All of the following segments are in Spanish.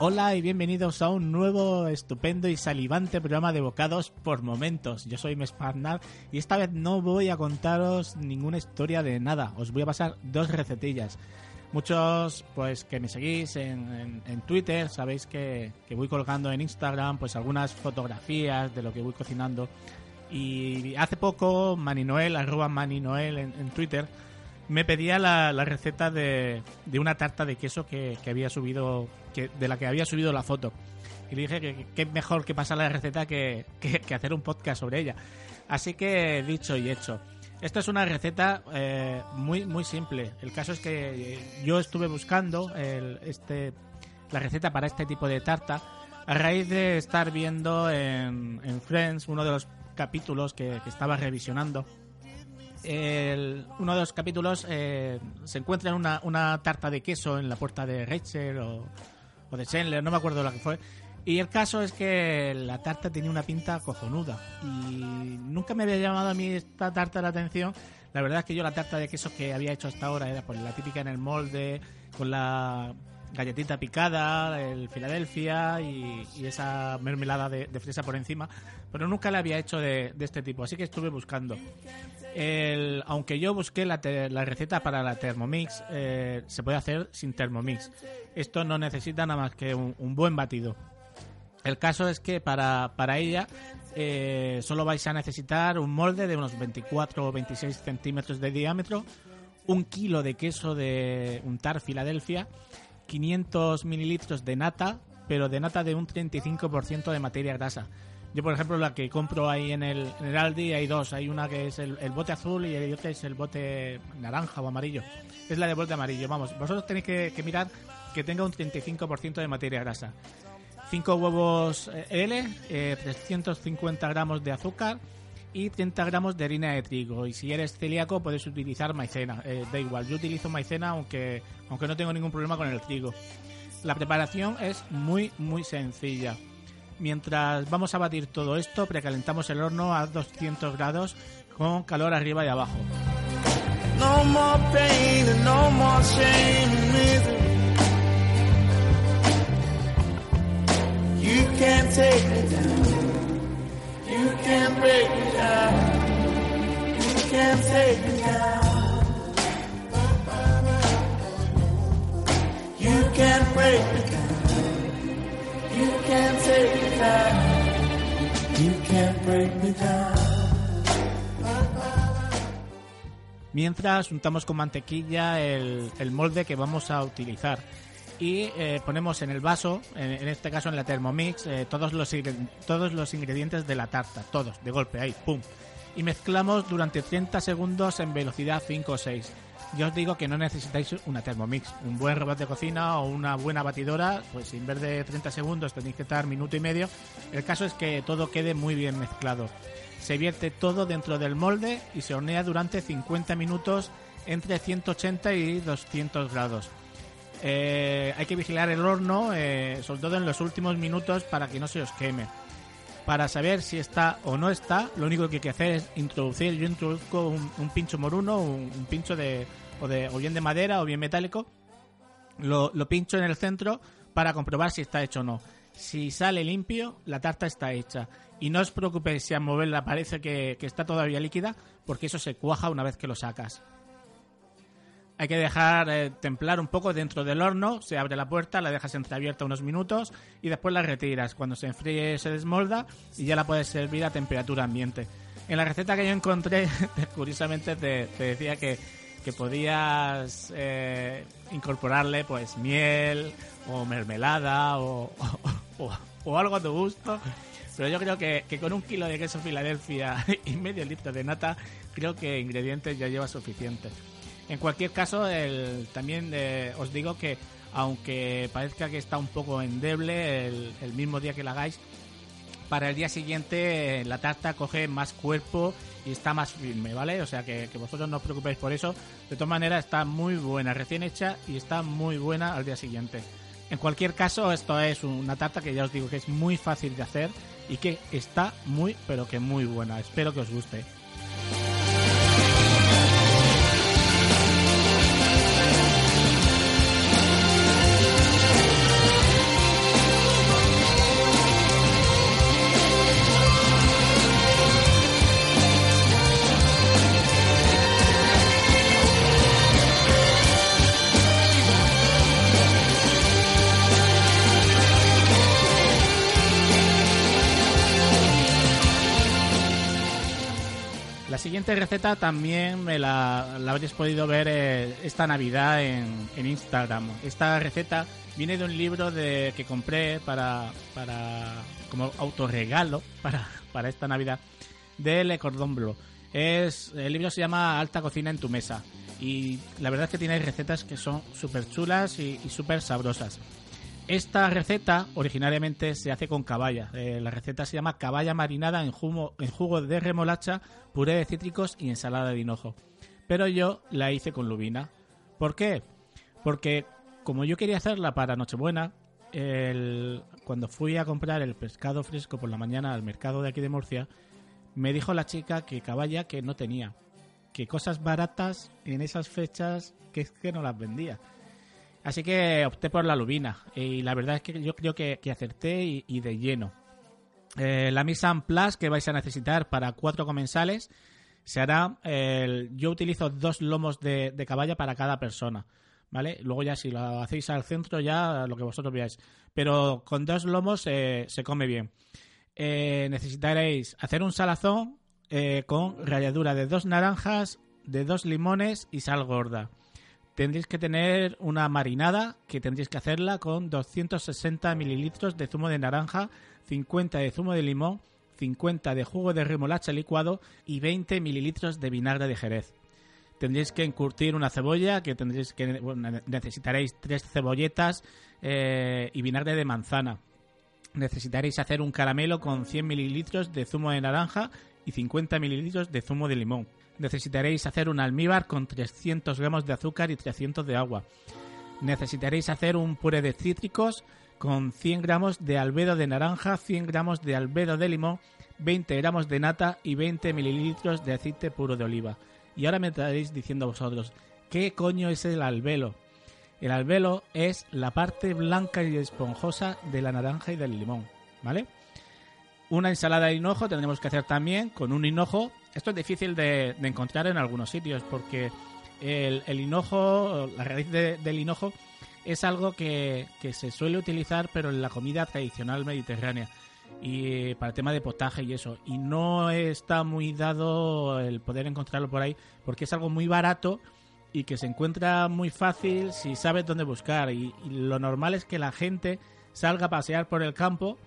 Hola y bienvenidos a un nuevo, estupendo y salivante programa de bocados por momentos. Yo soy Mesparnar y esta vez no voy a contaros ninguna historia de nada. Os voy a pasar dos recetillas. Muchos, pues, que me seguís en, Twitter, sabéis que, voy colgando en Instagram, pues, algunas fotografías de lo que voy cocinando. Y hace poco, Maninoel, arroba Maninoel en, en Twitter, me pedía la, receta de, una tarta de queso que, había subido, que, de la que había subido la foto. Y le dije que qué mejor que pasar la receta que, hacer un podcast sobre ella. Así que dicho y hecho. Esta es una receta eh, muy muy simple. El caso es que yo estuve buscando este, la receta para este tipo de tarta a raíz de estar viendo en, Friends uno de los capítulos que, que estaba revisionando uno de los capítulos eh, se encuentra una, una tarta de queso en la puerta de Rachel o, de Chandler, no me acuerdo la que fue. Y el caso es que la tarta tenía una pinta cojonuda. Y nunca me había llamado a mí esta tarta la atención. La verdad es que yo la tarta de queso que había hecho hasta ahora era pues la típica en el molde, con la galletita picada, el Filadelfia y, esa mermelada de, fresa por encima, pero nunca la había hecho de, este tipo, así que estuve buscando. El, aunque yo busqué la, la, receta para la Thermomix, eh, se puede hacer sin Thermomix. Esto no necesita nada más que un, buen batido. El caso es que para, para ella eh, solo vais a necesitar un molde de unos 24 o 26 centímetros de diámetro, un kilo de queso de untar Filadelfia 500 mililitros de nata, pero de nata de un 35% de materia grasa. Yo, por ejemplo, la que compro ahí en el, en Aldi hay dos. Hay una que es el, bote azul y el otro es el bote naranja o amarillo. Es la de bote amarillo. Vamos, vosotros tenéis que, mirar que tenga un 35% de materia grasa. 5 huevos eh, L, 350 eh, gramos de azúcar y 30 gramos de harina de trigo. Y si eres celíaco puedes utilizar maicena. Eh, da igual, yo utilizo maicena aunque, aunque no tengo ningún problema con el trigo. La preparación es muy muy sencilla. Mientras vamos a batir todo esto, precalentamos el horno a 200 grados con calor arriba y abajo. No more pain no more shame You can't take down. You can't break me down. You can't take me down. You can't break me down. You can't take Mientras untamos con mantequilla el, el molde que vamos a utilizar y eh, ponemos en el vaso, en, este caso en la Thermomix, eh, todos, los, todos los ingredientes de la tarta, todos, de golpe, ahí, pum. Y mezclamos durante 30 segundos en velocidad 5 o 6. Yo os digo que no necesitáis una Thermomix, un buen robot de cocina o una buena batidora, pues en vez de 30 segundos tenéis que estar minuto y medio. El caso es que todo quede muy bien mezclado. Se vierte todo dentro del molde y se hornea durante 50 minutos entre 180 y 200 grados. Eh, hay que vigilar el horno, eh, sobre todo en los últimos minutos, para que no se os queme. Para saber si está o no está, lo único que hay que hacer es introducir. Yo introduzco un, pincho moruno, un, pincho de o, de o bien de madera o bien metálico. Lo, pincho en el centro para comprobar si está hecho o no. Si sale limpio, la tarta está hecha. Y no os preocupéis si al moverla parece que, que está todavía líquida, porque eso se cuaja una vez que lo sacas. Hay que dejar eh, templar un poco dentro del horno, se abre la puerta, la dejas entreabierta unos minutos y después la retiras. Cuando se enfríe se desmolda y ya la puedes servir a temperatura ambiente. En la receta que yo encontré, curiosamente te, decía que, podías eh, incorporarle pues miel o mermelada o, o, algo a tu gusto. Pero yo creo que, que, con un kilo de queso Filadelfia y medio litro de nata, creo que ingredientes ya lleva suficiente. En cualquier caso, también eh, os digo que aunque parezca que está un poco endeble el, mismo día que la hagáis, para el día siguiente la tarta coge más cuerpo y está más firme, ¿vale? O sea que, que, vosotros no os preocupéis por eso. De todas maneras está muy buena, recién hecha y está muy buena al día siguiente. En cualquier caso, esto es una tarta que ya os digo que es muy fácil de hacer y que está muy, pero que muy buena. Espero que os guste. Receta también me la, habréis podido ver eh, esta Navidad en, Instagram. Esta receta viene de un libro que compré para, para como autorregalo para, para esta Navidad de Le Cordon Bleu. Es, el libro se llama Alta Cocina en tu Mesa y la verdad es que tiene recetas que son súper chulas y, y súper sabrosas. Esta receta originariamente se hace con caballa. Eh, la receta se llama caballa marinada en jugo, de remolacha, puré de cítricos y ensalada de hinojo. Pero yo la hice con lubina. ¿Por qué? Porque como yo quería hacerla para Nochebuena, cuando fui a comprar el pescado fresco por la mañana al mercado de aquí de Murcia, me dijo la chica que caballa que no tenía, que cosas baratas en esas fechas que es que no las vendía. Así que opté por la lubina y la verdad es que yo creo que, acerté y, de lleno. Eh, la mise en place que vais a necesitar para cuatro comensales se hará. yo utilizo dos lomos de, caballa para cada persona. ¿Vale? Luego ya si lo hacéis al centro ya lo que vosotros veáis. Pero con dos lomos eh, se come bien. Eh, necesitaréis hacer un salazón con ralladura de dos naranjas, de dos limones y sal gorda tendréis que tener una marinada que tendréis que hacerla con 260 mililitros de zumo de naranja, 50 de zumo de limón, 50 de jugo de remolacha licuado y 20 mililitros de vinagre de jerez. Tendréis que encurtir una cebolla, que tendréis que necesitaréis tres cebolletas eh, y vinagre de manzana. Necesitaréis hacer un caramelo con 100 mililitros de zumo de naranja y 50 mililitros de zumo de limón necesitaréis hacer un almíbar con 300 gramos de azúcar y 300 de agua. Necesitaréis hacer un puré de cítricos con 100 gramos de albedo de naranja, 100 gramos de albedo de limón, 20 gramos de nata y 20 mililitros de aceite puro de oliva. Y ahora me estaréis diciendo vosotros, ¿qué coño es el albelo? El albelo es la parte blanca y esponjosa de la naranja y del limón, ¿vale? Una ensalada de hinojo tendremos que hacer también con un hinojo esto es difícil de, encontrar en algunos sitios porque el, hinojo, la raíz del hinojo, es algo que, se suele utilizar pero en la comida tradicional mediterránea y para el tema de potaje y eso. Y no está muy dado el poder encontrarlo por ahí porque es algo muy barato y que se encuentra muy fácil si sabes dónde buscar. Y, lo normal es que la gente salga a pasear por el campo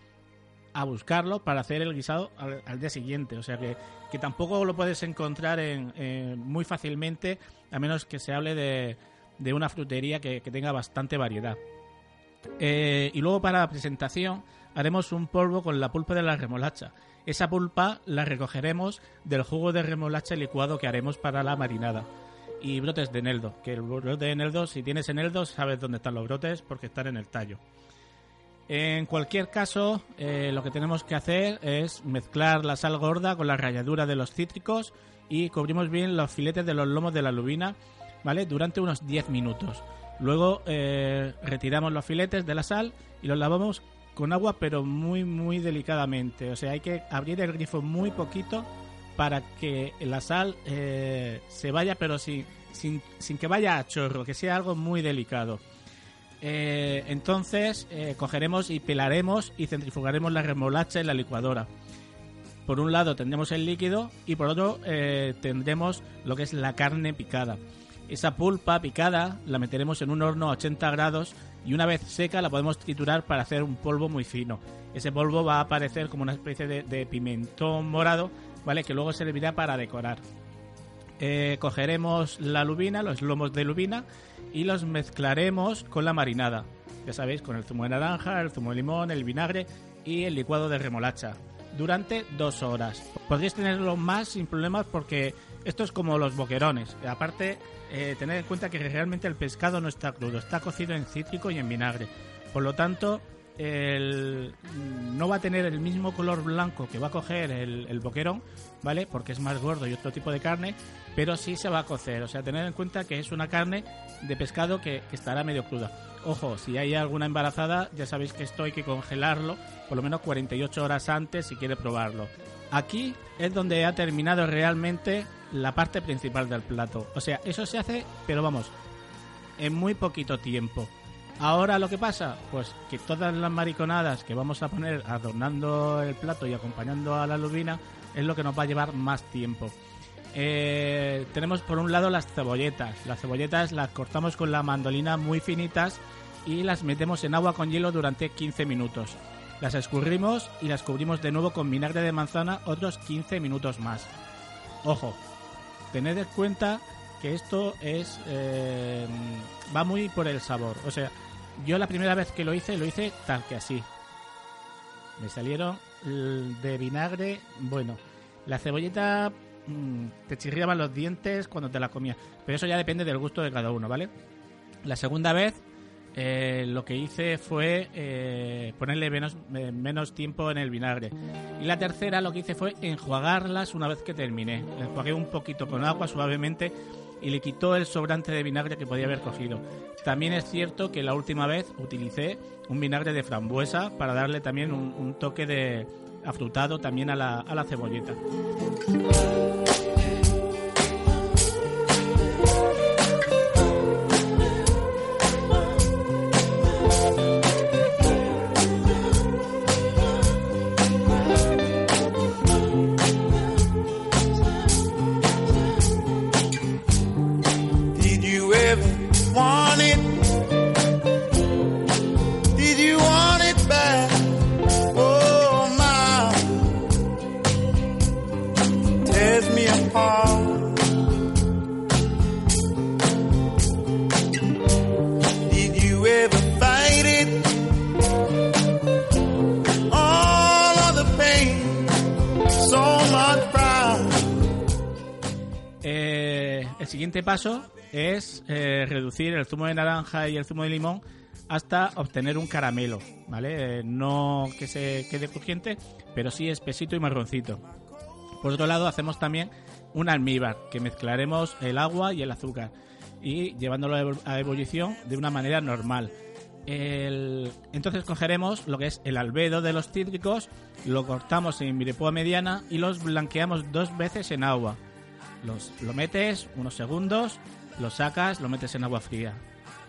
a buscarlo para hacer el guisado al, día siguiente. O sea que, que, tampoco lo puedes encontrar en, muy fácilmente, a menos que se hable de, de una frutería que, tenga bastante variedad. Eh, y luego para la presentación haremos un polvo con la pulpa de la remolacha. Esa pulpa la recogeremos del jugo de remolacha licuado que haremos para la marinada. Y brotes de eneldo, que el brote de eneldo, si tienes eneldo, sabes dónde están los brotes porque están en el tallo. En cualquier caso, eh, lo que tenemos que hacer es mezclar la sal gorda con la ralladura de los cítricos y cubrimos bien los filetes de los lomos de la lubina, ¿vale? Durante unos 10 minutos. Luego eh, retiramos los filetes de la sal y los lavamos con agua, pero muy, muy delicadamente. O sea, hay que abrir el grifo muy poquito para que la sal eh, se vaya, pero sin, sin, sin que vaya a chorro, que sea algo muy delicado. Eh, entonces eh, cogeremos y pelaremos y centrifugaremos la remolacha en la licuadora. Por un lado tendremos el líquido y por otro eh, tendremos lo que es la carne picada. Esa pulpa picada la meteremos en un horno a 80 grados y una vez seca la podemos triturar para hacer un polvo muy fino. Ese polvo va a aparecer como una especie de, de pimentón morado, ¿vale? Que luego servirá para decorar. Cogeremos la lubina, los lomos de lubina y los mezclaremos con la marinada. Ya sabéis, con el zumo de naranja, el zumo de limón, el vinagre y el licuado de remolacha durante dos horas. Podríais tenerlo más sin problemas porque esto es como los boquerones. Aparte, eh, tened en cuenta que realmente el pescado no está crudo, está cocido en cítrico y en vinagre. Por lo tanto, el, no va a tener el mismo color blanco que va a coger el, boquerón, ¿vale? Porque es más gordo y otro tipo de carne, pero sí se va a cocer. O sea, tener en cuenta que es una carne de pescado que, estará medio cruda. Ojo, si hay alguna embarazada, ya sabéis que esto hay que congelarlo por lo menos 48 horas antes si quiere probarlo. Aquí es donde ha terminado realmente la parte principal del plato. O sea, eso se hace, pero vamos, en muy poquito tiempo. Ahora lo que pasa, pues que todas las mariconadas que vamos a poner adornando el plato y acompañando a la lubina es lo que nos va a llevar más tiempo. Eh, tenemos por un lado las cebolletas. Las cebolletas las cortamos con la mandolina muy finitas y las metemos en agua con hielo durante 15 minutos. Las escurrimos y las cubrimos de nuevo con vinagre de manzana otros 15 minutos más. Ojo, tened en cuenta que esto es eh, va muy por el sabor. O sea, yo la primera vez que lo hice lo hice tal que así. Me salieron de vinagre, bueno, la cebolleta mm, te chirriaban los dientes cuando te la comías, pero eso ya depende del gusto de cada uno, ¿vale? La segunda vez eh, lo que hice fue eh, ponerle menos, eh, menos tiempo en el vinagre. Y la tercera lo que hice fue enjuagarlas una vez que terminé. enjuagué un poquito con agua suavemente y le quitó el sobrante de vinagre que podía haber cogido. También es cierto que la última vez utilicé un vinagre de frambuesa para darle también un, toque de afrutado también a la, a la cebolleta. Siguiente paso es eh, reducir el zumo de naranja y el zumo de limón hasta obtener un caramelo, ¿vale? Eh, no que se quede crujiente, pero sí espesito y marroncito. Por otro lado, hacemos también un almíbar, que mezclaremos el agua y el azúcar y llevándolo a ebullición de una manera normal. Entonces cogeremos lo que es el albedo de los cítricos, lo cortamos en mirepoa mediana y los blanqueamos dos veces en agua los, lo metes unos segundos, lo sacas, lo metes en agua fría.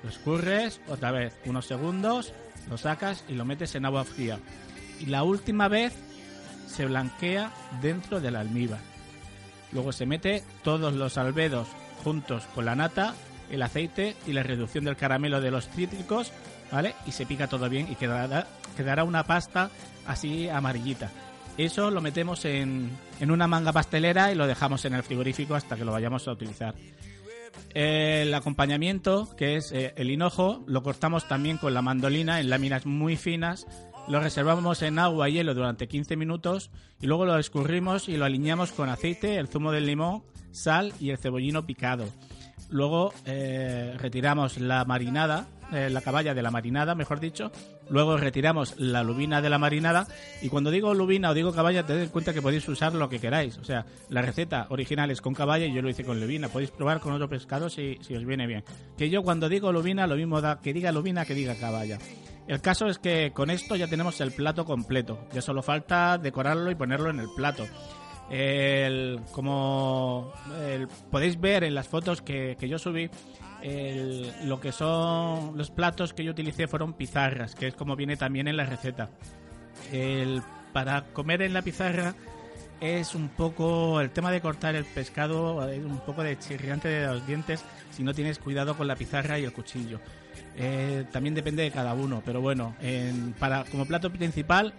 Lo escurres otra vez unos segundos, lo sacas y lo metes en agua fría. Y la última vez se blanquea dentro del almíbar. Luego se mete todos los albedos juntos con la nata, el aceite y la reducción del caramelo de los cítricos, ¿vale? Y se pica todo bien y quedará, quedará una pasta así amarillita. Eso lo metemos en, una manga pastelera y lo dejamos en el frigorífico hasta que lo vayamos a utilizar. El acompañamiento, que es eh, el hinojo, lo cortamos también con la mandolina en láminas muy finas, lo reservamos en agua y hielo durante 15 minutos y luego lo escurrimos y lo alineamos con aceite, el zumo del limón, sal y el cebollino picado. Luego eh, retiramos la marinada, eh, la caballa de la marinada, mejor dicho. Luego retiramos la lubina de la marinada. Y cuando digo lubina o digo caballa, tened en cuenta que podéis usar lo que queráis. O sea, la receta original es con caballa y yo lo hice con lubina. Podéis probar con otro pescado si, si os viene bien. Que yo cuando digo lubina, lo mismo da que diga lubina que diga caballa. El caso es que con esto ya tenemos el plato completo. Ya solo falta decorarlo y ponerlo en el plato. Como podéis ver en las fotos que, que yo subí, lo que son los platos que yo utilicé fueron pizarras, que es como viene también en la receta. El, para comer en la pizarra es un poco el tema de cortar el pescado, es un poco de chirriante de los dientes si no tienes cuidado con la pizarra y el cuchillo. Eh, también depende de cada uno, pero bueno, para como plato principal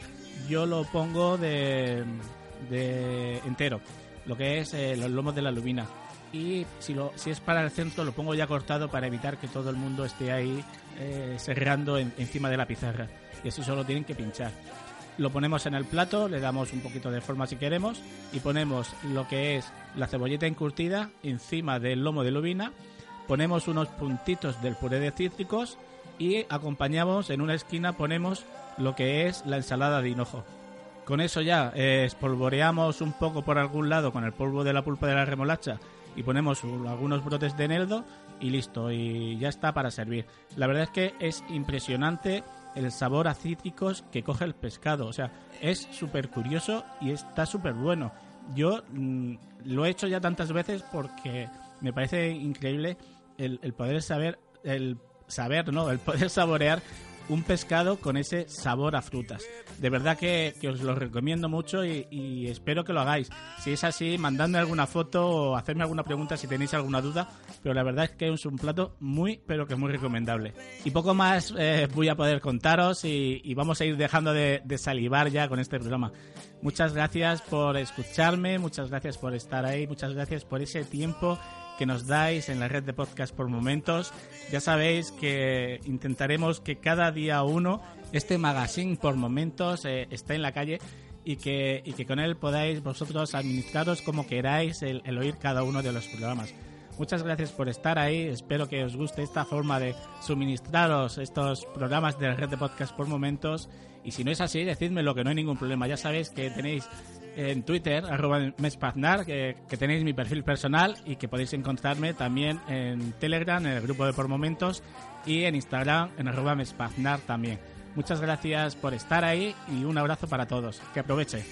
yo lo pongo de, de entero, lo que es eh, los lomos de la lubina y si, lo, si es para el centro lo pongo ya cortado para evitar que todo el mundo esté ahí eh, serrando encima de la pizarra y así solo tienen que pinchar. Lo ponemos en el plato, le damos un poquito de forma si queremos y ponemos lo que es la cebolleta encurtida encima del lomo de lubina, ponemos unos puntitos del puré de cítricos y acompañamos en una esquina ponemos lo que es la ensalada de hinojo. Con eso ya eh, espolvoreamos un poco por algún lado con el polvo de la pulpa de la remolacha y ponemos algunos brotes de eneldo y listo, y ya está para servir. La verdad es que es impresionante el sabor a cítricos que coge el pescado, o sea, es súper curioso y está súper bueno. Yo mm, lo he hecho ya tantas veces porque me parece increíble el, poder saber, el saber, ¿no? El poder saborear un pescado con ese sabor a frutas. De verdad que, os lo recomiendo mucho y, espero que lo hagáis. Si es así, mandadme alguna foto o hacerme alguna pregunta si tenéis alguna duda, pero la verdad es que es un plato muy, pero que muy recomendable. Y poco más eh, voy a poder contaros y, vamos a ir dejando de, de salivar ya con este programa. Muchas gracias por escucharme, muchas gracias por estar ahí, muchas gracias por ese tiempo que nos dais en la red de podcast por momentos. Ya sabéis que intentaremos que cada día uno este magazine por momentos eh, esté en la calle y que, y que con él podáis vosotros administraros como queráis el, el oír cada uno de los programas. Muchas gracias por estar ahí. Espero que os guste esta forma de suministraros estos programas de la red de podcast por momentos. Y si no es así, decídmelo, que no hay ningún problema. Ya sabéis que tenéis en Twitter, arroba mespaznar, que, tenéis mi perfil personal y que podéis encontrarme también en Telegram, en el grupo de Por Momentos, y en Instagram, en arroba mespaznar también. Muchas gracias por estar ahí y un abrazo para todos. Que aproveche.